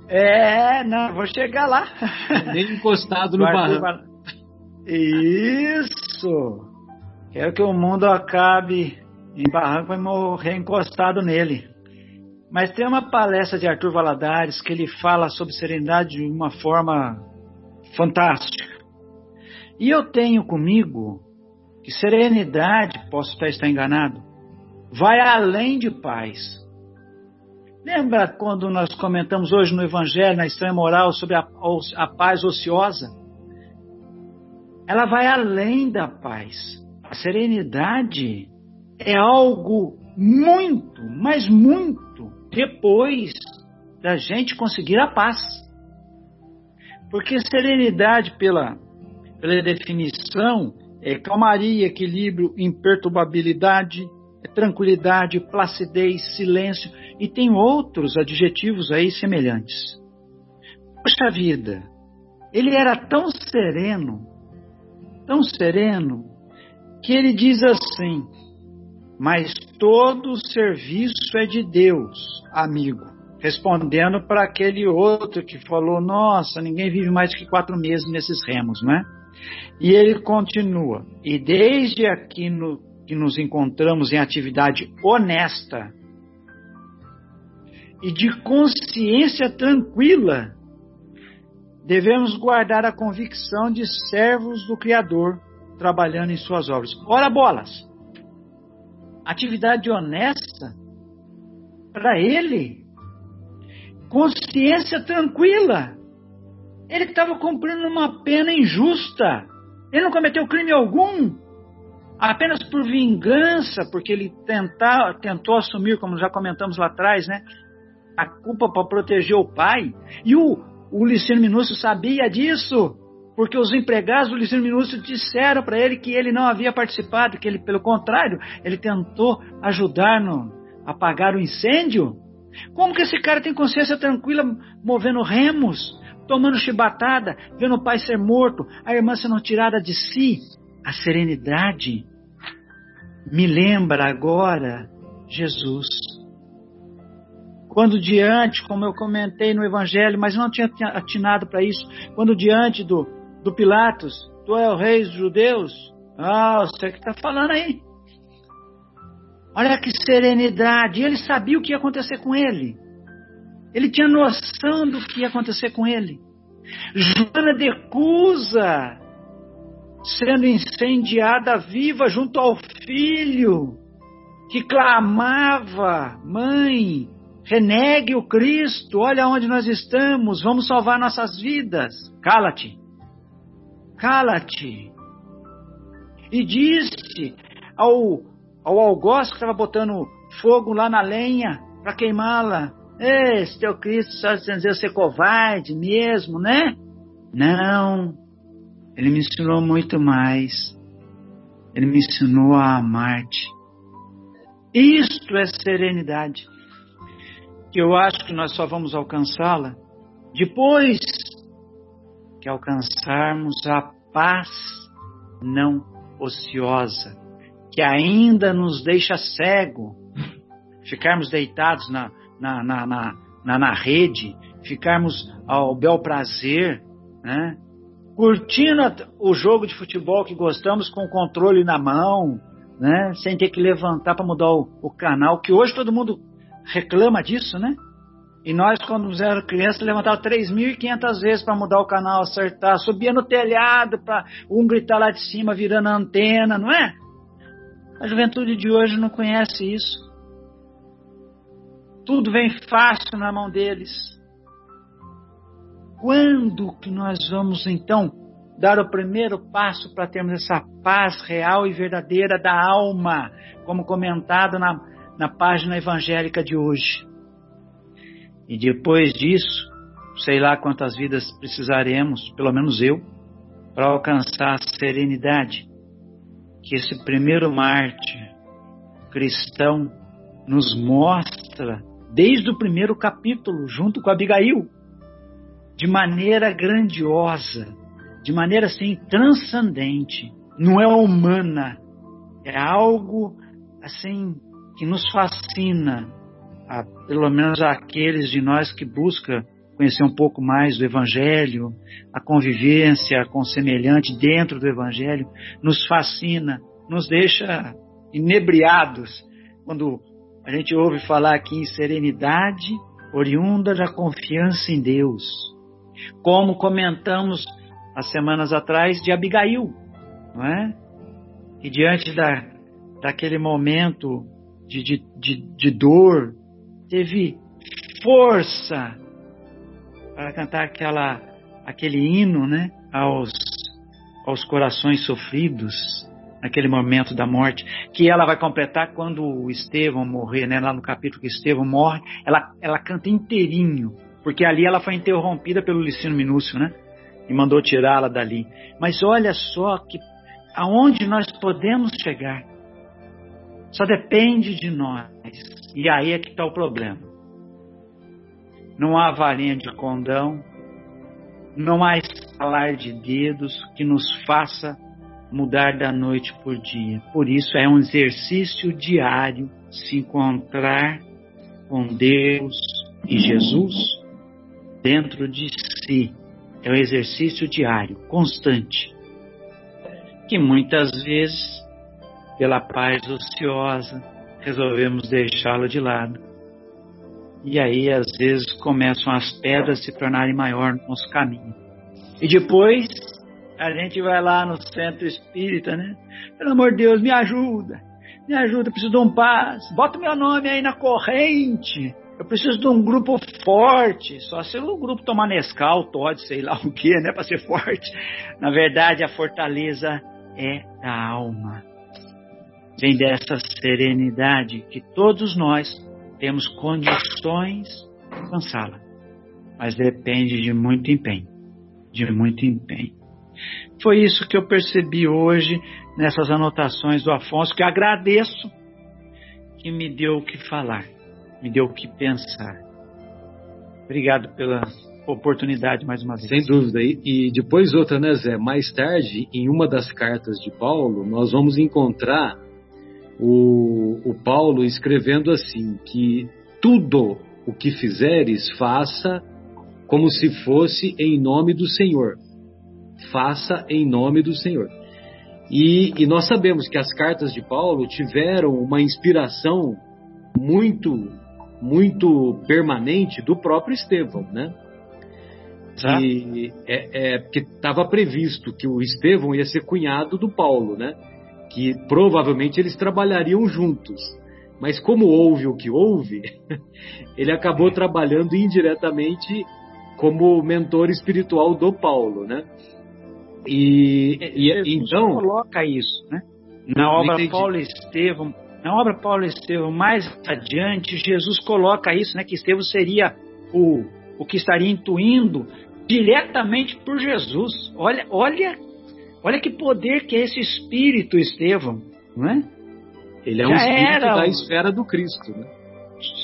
É, não, vou chegar lá. Nem encostado no barranco. Isso! Quero que o mundo acabe em barranco e morrer encostado nele. Mas tem uma palestra de Arthur Valadares que ele fala sobre serenidade de uma forma fantástica. E eu tenho comigo que serenidade, posso até estar enganado, vai além de paz. Lembra quando nós comentamos hoje no Evangelho, na estranha moral, sobre a, a paz ociosa? Ela vai além da paz. A serenidade é algo muito, mas muito depois da gente conseguir a paz. Porque serenidade, pela, pela definição, é calmaria, equilíbrio, imperturbabilidade, é tranquilidade, placidez, silêncio e tem outros adjetivos aí semelhantes. Poxa vida, ele era tão sereno, tão sereno, que ele diz assim: Mas todo serviço é de Deus, amigo. Respondendo para aquele outro que falou: Nossa, ninguém vive mais que quatro meses nesses remos, não é? E ele continua: E desde aqui no, que nos encontramos em atividade honesta e de consciência tranquila, devemos guardar a convicção de servos do Criador trabalhando em suas obras. Ora bolas! Atividade honesta para ele, consciência tranquila. Ele estava cumprindo uma pena injusta. Ele não cometeu crime algum. Apenas por vingança, porque ele tentar, tentou assumir, como já comentamos lá atrás, né, a culpa para proteger o pai. E o, o Licínio Minúcio sabia disso, porque os empregados do Licínio Minúcio disseram para ele que ele não havia participado, que ele, pelo contrário, ele tentou ajudar no apagar o incêndio. Como que esse cara tem consciência tranquila movendo remos? tomando chibatada, vendo o pai ser morto, a irmã sendo tirada de si. A serenidade me lembra agora Jesus. Quando diante, como eu comentei no Evangelho, mas não tinha atinado para isso, quando diante do, do Pilatos, tu é o rei dos judeus? Ah, você que está falando aí. Olha que serenidade. Ele sabia o que ia acontecer com ele. Ele tinha noção do que ia acontecer com ele. Joana de Cusa sendo incendiada viva junto ao filho que clamava: Mãe, renegue o Cristo, olha onde nós estamos, vamos salvar nossas vidas. Cala-te, cala-te. E disse ao, ao algoz que estava botando fogo lá na lenha para queimá-la: esse teu Cristo só dizer ser covarde mesmo, né? Não. Ele me ensinou muito mais. Ele me ensinou a amar-te. Isto é serenidade. Que eu acho que nós só vamos alcançá-la depois que alcançarmos a paz não ociosa, que ainda nos deixa cego, ficarmos deitados na, na, na, na, na, na rede, ficarmos ao bel prazer, né? curtindo o jogo de futebol que gostamos com o controle na mão, né? sem ter que levantar para mudar o, o, canal, que hoje todo mundo reclama disso, né? E nós, quando éramos crianças, levantava 3.500 vezes para mudar o canal, acertar, subia no telhado para um gritar lá de cima, virando a antena, não é? A juventude de hoje não conhece isso. Tudo vem fácil na mão deles. Quando que nós vamos então dar o primeiro passo para termos essa paz real e verdadeira da alma, como comentado na, na página evangélica de hoje? E depois disso, sei lá quantas vidas precisaremos, pelo menos eu, para alcançar a serenidade que esse primeiro mártir cristão nos mostra desde o primeiro capítulo, junto com Abigail, de maneira grandiosa, de maneira assim transcendente, não é humana, é algo assim que nos fascina, a, pelo menos aqueles de nós que busca conhecer um pouco mais do Evangelho, a convivência com o semelhante dentro do Evangelho, nos fascina, nos deixa inebriados quando a gente ouve falar aqui em serenidade oriunda da confiança em Deus. Como comentamos as semanas atrás de Abigail, não é? e diante da, daquele momento de, de, de, de dor, teve força para cantar aquela, aquele hino né, aos, aos corações sofridos, naquele momento da morte, que ela vai completar quando o Estevão morrer, né, lá no capítulo que Estevão morre, ela, ela canta inteirinho, porque ali ela foi interrompida pelo Licínio Minúcio, né, e mandou tirá-la dali. Mas olha só que aonde nós podemos chegar, só depende de nós. E aí é que está o problema. Não há varinha de condão, não há estalar de dedos que nos faça mudar da noite por dia. Por isso é um exercício diário se encontrar com Deus e Jesus dentro de si. É um exercício diário, constante, que muitas vezes, pela paz ociosa, resolvemos deixá-lo de lado. E aí, às vezes, começam as pedras a se tornarem maior no nosso caminho. E depois, a gente vai lá no centro espírita, né? Pelo amor de Deus, me ajuda. Me ajuda, eu preciso de um paz. Bota meu nome aí na corrente. Eu preciso de um grupo forte. Só se o grupo tomar Nescau, Todd, sei lá o que, né? Para ser forte. Na verdade, a fortaleza é da alma. Vem dessa serenidade que todos nós temos condições de alcançá-la. Mas depende de muito empenho. De muito empenho. Foi isso que eu percebi hoje nessas anotações do Afonso, que agradeço que me deu o que falar, me deu o que pensar. Obrigado pela oportunidade mais uma vez. Sem dúvida. E, e depois outra, né, Zé? Mais tarde, em uma das cartas de Paulo, nós vamos encontrar o, o Paulo escrevendo assim: que tudo o que fizeres, faça como se fosse em nome do Senhor faça em nome do Senhor. E, e, nós sabemos que as cartas de Paulo tiveram uma inspiração muito, muito permanente do próprio Estevão, né? Que é, é, que estava previsto que o Estevão ia ser cunhado do Paulo, né? Que provavelmente eles trabalhariam juntos. Mas como houve o que houve, ele acabou trabalhando indiretamente como mentor espiritual do Paulo, né? E, e então coloca isso, né? Na obra Paulo Estevão, na obra Paulo Estevão mais adiante, Jesus coloca isso, né? Que Estevão seria o, o que estaria intuindo diretamente por Jesus. Olha, olha, olha que poder que é esse espírito Estevão, não é? Ele é Já um espírito era... da esfera do Cristo, né?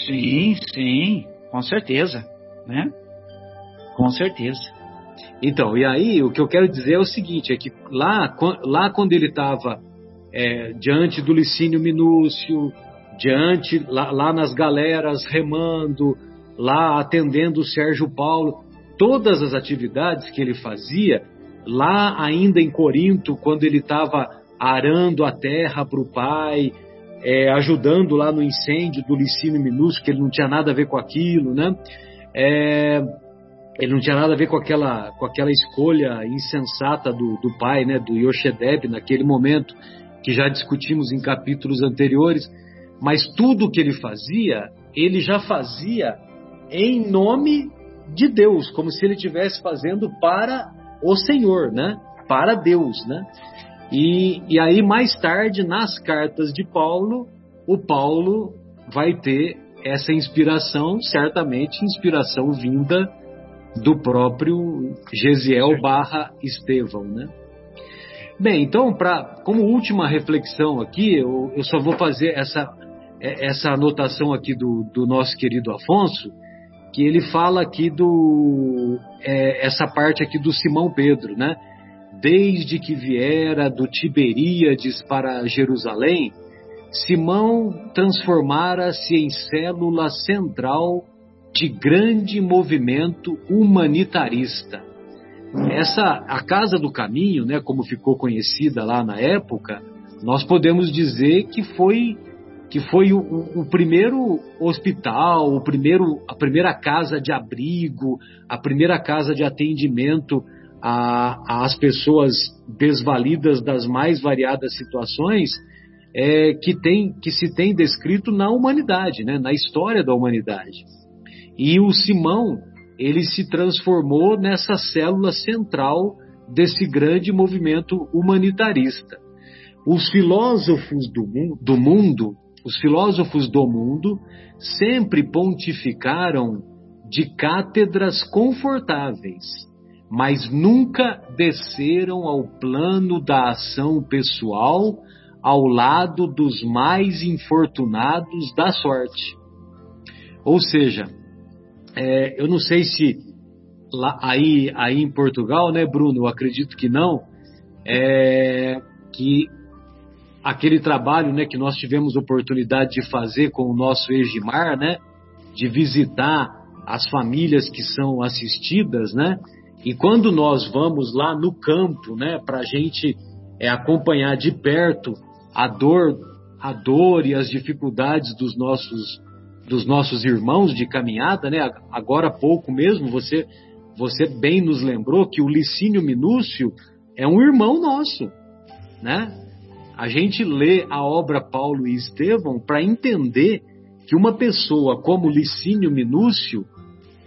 Sim, sim, com certeza, né? Com certeza. Então, e aí o que eu quero dizer é o seguinte, é que lá, lá quando ele estava é, diante do Licínio Minúcio, diante, lá, lá nas galeras remando, lá atendendo o Sérgio Paulo, todas as atividades que ele fazia, lá ainda em Corinto, quando ele estava arando a terra para o pai, é, ajudando lá no incêndio do Licínio Minúcio, que ele não tinha nada a ver com aquilo, né? É, ele não tinha nada a ver com aquela, com aquela escolha insensata do, do pai, né, do Yoshedeb, naquele momento, que já discutimos em capítulos anteriores, mas tudo que ele fazia, ele já fazia em nome de Deus, como se ele estivesse fazendo para o Senhor, né? Para Deus, né? E, e aí mais tarde, nas cartas de Paulo, o Paulo vai ter essa inspiração, certamente inspiração vinda do próprio Gesiel barra Estevão, né? Bem, então, pra, como última reflexão aqui, eu, eu só vou fazer essa, é, essa anotação aqui do, do nosso querido Afonso, que ele fala aqui do é, essa parte aqui do Simão Pedro, né? Desde que viera do Tiberíades para Jerusalém, Simão transformara-se em célula central de grande movimento humanitarista. Essa a Casa do Caminho, né, como ficou conhecida lá na época, nós podemos dizer que foi que foi o, o, primeiro hospital, o primeiro, a primeira casa de abrigo, a primeira casa de atendimento às pessoas desvalidas das mais variadas situações é, que, tem, que se tem descrito na humanidade, né, na história da humanidade. E o Simão, ele se transformou nessa célula central desse grande movimento humanitarista. Os filósofos do, do mundo, os filósofos do mundo, sempre pontificaram de cátedras confortáveis, mas nunca desceram ao plano da ação pessoal ao lado dos mais infortunados da sorte. Ou seja, é, eu não sei se lá, aí, aí em Portugal, né, Bruno? Eu acredito que não. É, que aquele trabalho, né, que nós tivemos oportunidade de fazer com o nosso Egimar, né, de visitar as famílias que são assistidas, né? E quando nós vamos lá no campo, né, para a gente é, acompanhar de perto a dor, a dor e as dificuldades dos nossos dos nossos irmãos de caminhada, né? Agora há pouco mesmo você você bem nos lembrou que o Licínio Minúcio é um irmão nosso, né? A gente lê a obra Paulo e Estevão para entender que uma pessoa como Licínio Minúcio,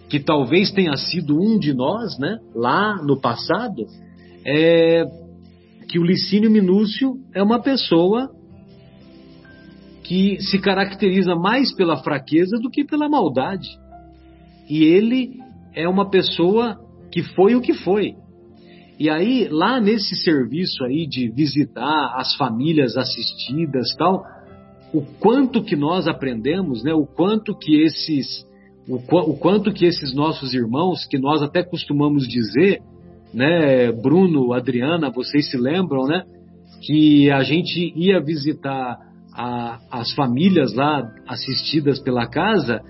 que talvez tenha sido um de nós, né, lá no passado, é, que o Licínio Minúcio é uma pessoa que se caracteriza mais pela fraqueza do que pela maldade. E ele é uma pessoa que foi o que foi. E aí, lá nesse serviço aí de visitar as famílias assistidas tal, o quanto que nós aprendemos, né? O quanto que esses, o, o quanto que esses nossos irmãos, que nós até costumamos dizer, né, Bruno, Adriana, vocês se lembram, né, que a gente ia visitar a, as famílias lá assistidas pela casa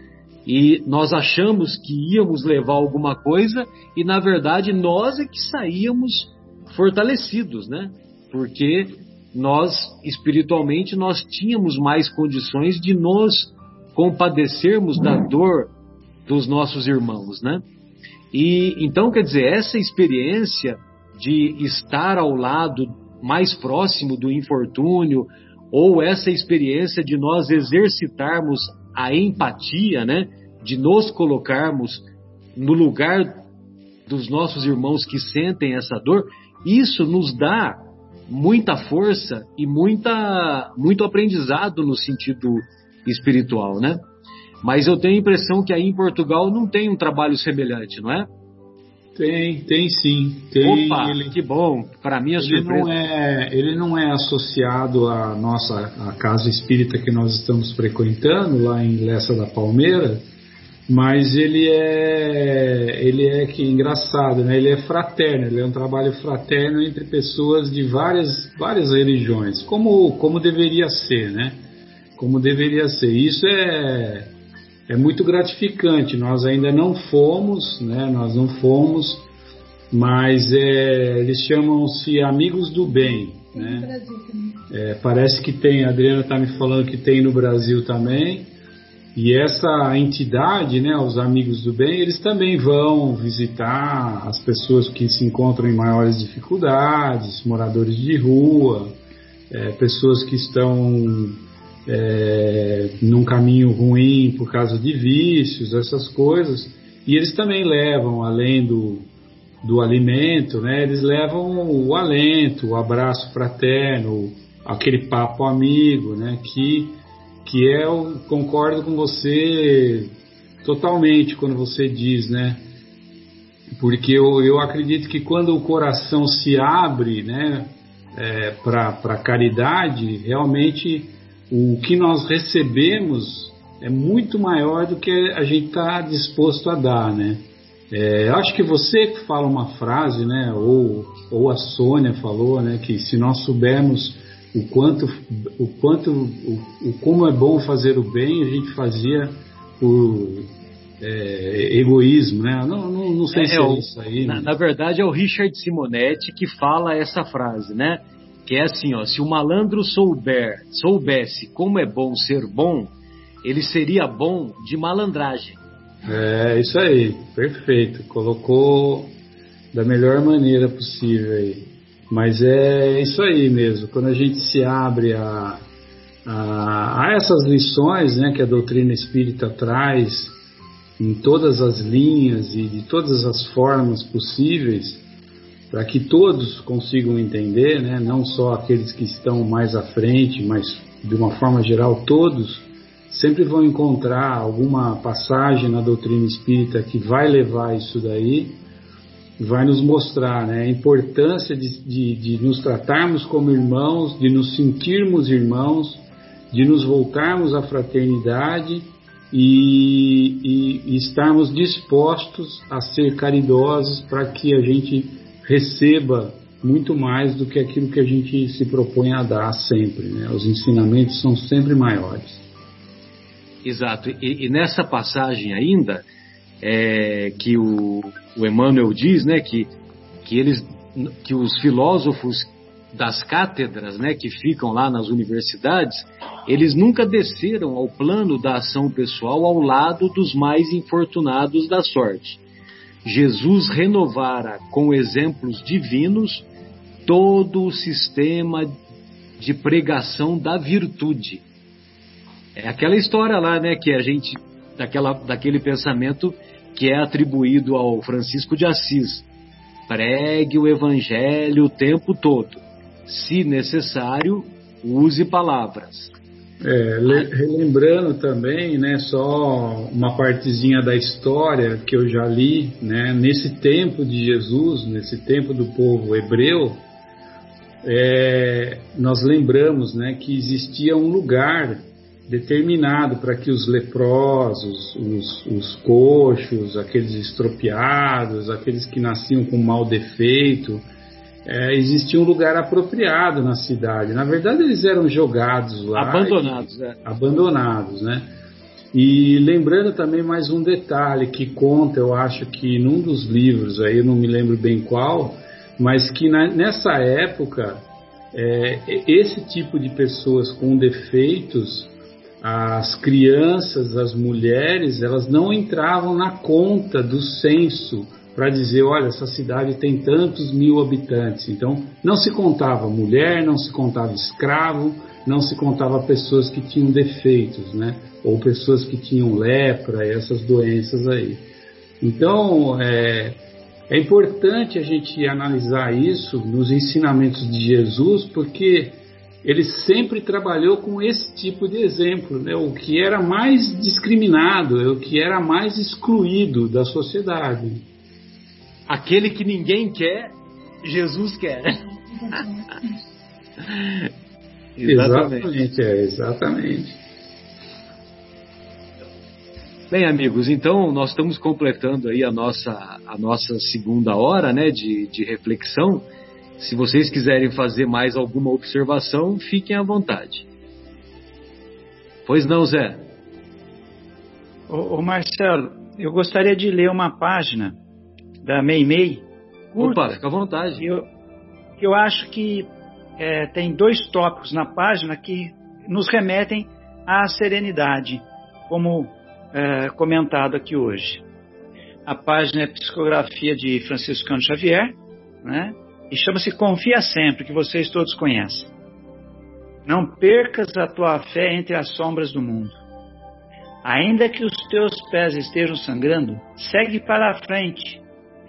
e nós achamos que íamos levar alguma coisa e na verdade nós é que saíamos fortalecidos, né? Porque nós espiritualmente nós tínhamos mais condições de nos compadecermos da dor dos nossos irmãos, né? E então, quer dizer, essa experiência de estar ao lado mais próximo do infortúnio, ou essa experiência de nós exercitarmos a empatia, né? De nos colocarmos no lugar dos nossos irmãos que sentem essa dor, isso nos dá muita força e muita, muito aprendizado no sentido espiritual, né? Mas eu tenho a impressão que aí em Portugal não tem um trabalho semelhante, não é? Tem, tem sim. Tem, Opa, ele, que bom. Para mim é ele surpresa. Não é, ele não é associado à nossa à casa espírita que nós estamos frequentando lá em Lessa da Palmeira, mas ele é ele é que engraçado, né? Ele é fraterno, ele é um trabalho fraterno entre pessoas de várias várias religiões, como como deveria ser, né? Como deveria ser. Isso é é muito gratificante. Nós ainda não fomos, né? Nós não fomos, mas é, eles chamam-se amigos do bem, né? É, parece que tem. A Adriana está me falando que tem no Brasil também. E essa entidade, né, os amigos do bem, eles também vão visitar as pessoas que se encontram em maiores dificuldades, moradores de rua, é, pessoas que estão é, num caminho ruim por causa de vícios, essas coisas. E eles também levam, além do, do alimento, né, eles levam o alento, o abraço fraterno, aquele papo amigo, né, que, que é, eu concordo com você totalmente quando você diz, né, porque eu, eu acredito que quando o coração se abre, né, é, para caridade, realmente o que nós recebemos é muito maior do que a gente está disposto a dar, né? É, eu acho que você que fala uma frase, né, ou, ou a Sônia falou, né, que se nós soubermos o quanto, o quanto, o, o como é bom fazer o bem, a gente fazia por é, egoísmo, né? Não, não, não sei é, se é, é isso aí. Na, né? na, verdade é o Richard Simonetti que fala essa frase, né? Que é assim, ó, se o malandro souber, soubesse como é bom ser bom, ele seria bom de malandragem. É, isso aí, perfeito. Colocou da melhor maneira possível aí. Mas é isso aí mesmo, quando a gente se abre a, a, a essas lições né, que a doutrina espírita traz em todas as linhas e de todas as formas possíveis, para que todos consigam entender, né, não só aqueles que estão mais à frente, mas de uma forma geral todos, sempre vão encontrar alguma passagem na doutrina espírita que vai levar isso daí, vai nos mostrar né, a importância de, de, de nos tratarmos como irmãos, de nos sentirmos irmãos, de nos voltarmos à fraternidade e, e, e estarmos dispostos a ser caridosos para que a gente receba muito mais do que aquilo que a gente se propõe a dar sempre. Né? Os ensinamentos são sempre maiores. Exato. E, e nessa passagem ainda, é, que o, o Emmanuel diz, né, que, que, eles, que os filósofos das cátedras, né, que ficam lá nas universidades, eles nunca desceram ao plano da ação pessoal ao lado dos mais infortunados da sorte. Jesus renovara com exemplos divinos todo o sistema de pregação da virtude. É aquela história lá, né, que a gente daquela daquele pensamento que é atribuído ao Francisco de Assis. Pregue o evangelho o tempo todo. Se necessário, use palavras. É, relembrando também, né, só uma partezinha da história que eu já li, né, nesse tempo de Jesus, nesse tempo do povo hebreu, é, nós lembramos, né, que existia um lugar determinado para que os leprosos, os, os coxos, aqueles estropiados, aqueles que nasciam com mau defeito, é, existia um lugar apropriado na cidade. Na verdade, eles eram jogados lá. Abandonados, e, é. Abandonados, né? E lembrando também mais um detalhe que conta, eu acho que num dos livros, aí eu não me lembro bem qual, mas que na, nessa época, é, esse tipo de pessoas com defeitos as crianças, as mulheres, elas não entravam na conta do censo para dizer, olha, essa cidade tem tantos mil habitantes. Então, não se contava mulher, não se contava escravo, não se contava pessoas que tinham defeitos, né? Ou pessoas que tinham lepra, essas doenças aí. Então, é, é importante a gente analisar isso nos ensinamentos de Jesus, porque ele sempre trabalhou com esse tipo de exemplo, né? o que era mais discriminado, o que era mais excluído da sociedade. Aquele que ninguém quer, Jesus quer. exatamente, é, exatamente. Bem, amigos, então nós estamos completando aí a nossa, a nossa segunda hora né, de, de reflexão. Se vocês quiserem fazer mais alguma observação, fiquem à vontade. Pois não, Zé? Ô, ô Marcelo, eu gostaria de ler uma página da Meimei. Curta, Opa, fica à vontade. Eu, eu acho que é, tem dois tópicos na página que nos remetem à serenidade, como é, comentado aqui hoje. A página é Psicografia de Franciscano Xavier, né? e chama-se Confia Sempre, que vocês todos conhecem. Não percas a tua fé entre as sombras do mundo. Ainda que os teus pés estejam sangrando, segue para a frente,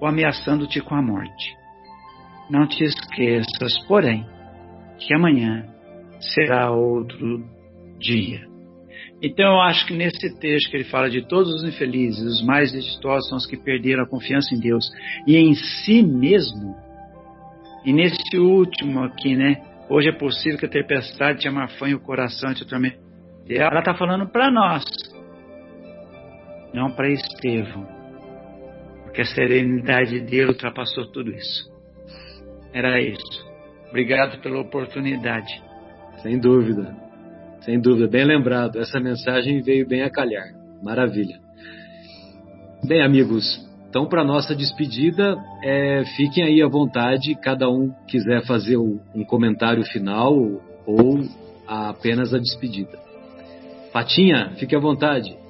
ou ameaçando-te com a morte. não te esqueças, porém, que amanhã será outro dia. Então eu acho que nesse texto que ele fala de todos os infelizes, os mais desdichosos são os que perderam a confiança em Deus e em si mesmo. E nesse último aqui, né? Hoje é possível que a tempestade te amarfanhe o coração e te atormente. Ela está falando para nós, não para Estevão. Porque a serenidade dele ultrapassou tudo isso. Era isso. Obrigado pela oportunidade. Sem dúvida. Sem dúvida, bem lembrado. Essa mensagem veio bem a calhar. Maravilha. Bem, amigos, então para nossa despedida, é, fiquem aí à vontade. Cada um quiser fazer um comentário final ou apenas a despedida. Patinha, fique à vontade.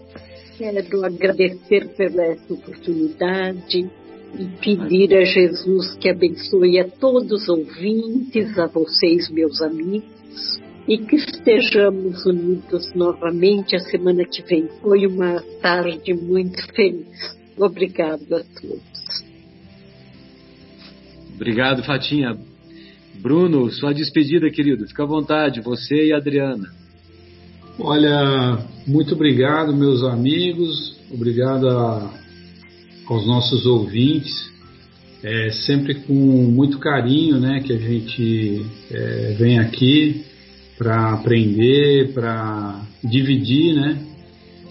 Quero agradecer pela essa oportunidade e pedir a Jesus que abençoe a todos os ouvintes, a vocês, meus amigos, e que estejamos unidos novamente a semana que vem. Foi uma tarde muito feliz. Obrigado a todos. Obrigado, Fatinha. Bruno, sua despedida, querido. Fica à vontade, você e a Adriana. Olha, muito obrigado, meus amigos. Obrigado a, aos nossos ouvintes. É sempre com muito carinho, né, que a gente é, vem aqui para aprender, para dividir, né?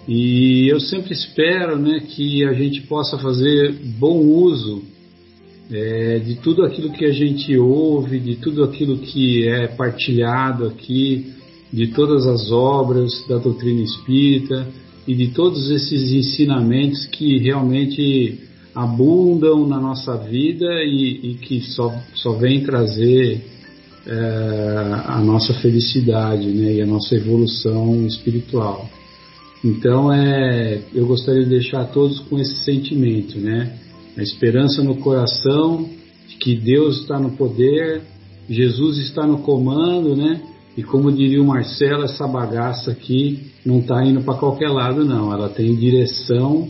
E eu sempre espero, né, que a gente possa fazer bom uso é, de tudo aquilo que a gente ouve, de tudo aquilo que é partilhado aqui, de todas as obras da doutrina espírita e de todos esses ensinamentos que realmente abundam na nossa vida e, e que só, só vem trazer é, a nossa felicidade né, e a nossa evolução espiritual. Então, é, eu gostaria de deixar todos com esse sentimento, né? A esperança no coração de que Deus está no poder, Jesus está no comando, né? E como diria o Marcelo, essa bagaça aqui não está indo para qualquer lado, não. Ela tem direção,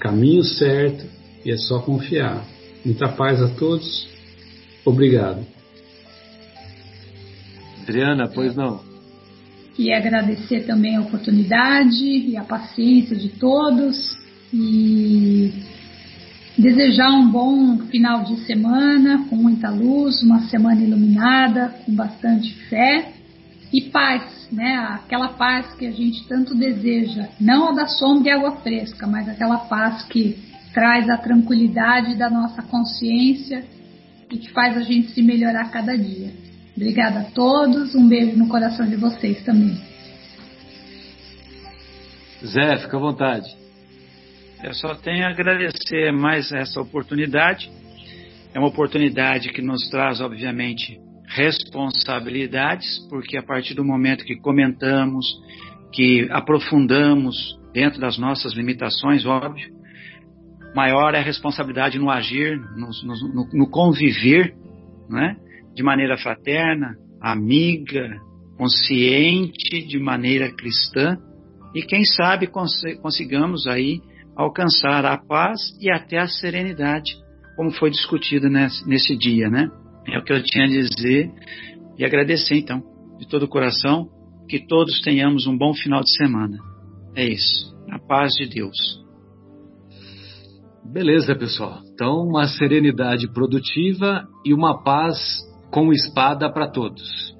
caminho certo e é só confiar. Muita paz a todos. Obrigado. Adriana, pois não. E agradecer também a oportunidade e a paciência de todos e desejar um bom final de semana com muita luz, uma semana iluminada, com bastante fé e paz, né? Aquela paz que a gente tanto deseja, não a da sombra e água fresca, mas aquela paz que traz a tranquilidade da nossa consciência e que faz a gente se melhorar cada dia. Obrigada a todos, um beijo no coração de vocês também. Zé, fica à vontade. Eu só tenho a agradecer mais essa oportunidade. É uma oportunidade que nos traz, obviamente, responsabilidades, porque a partir do momento que comentamos, que aprofundamos dentro das nossas limitações, óbvio, maior é a responsabilidade no agir, no, no, no conviver, né? de maneira fraterna, amiga, consciente, de maneira cristã, e quem sabe cons consigamos aí alcançar a paz e até a serenidade, como foi discutido nesse, nesse dia, né? É o que eu tinha a dizer e agradecer então, de todo o coração, que todos tenhamos um bom final de semana. É isso. A paz de Deus. Beleza, pessoal. Então, uma serenidade produtiva e uma paz com espada para todos.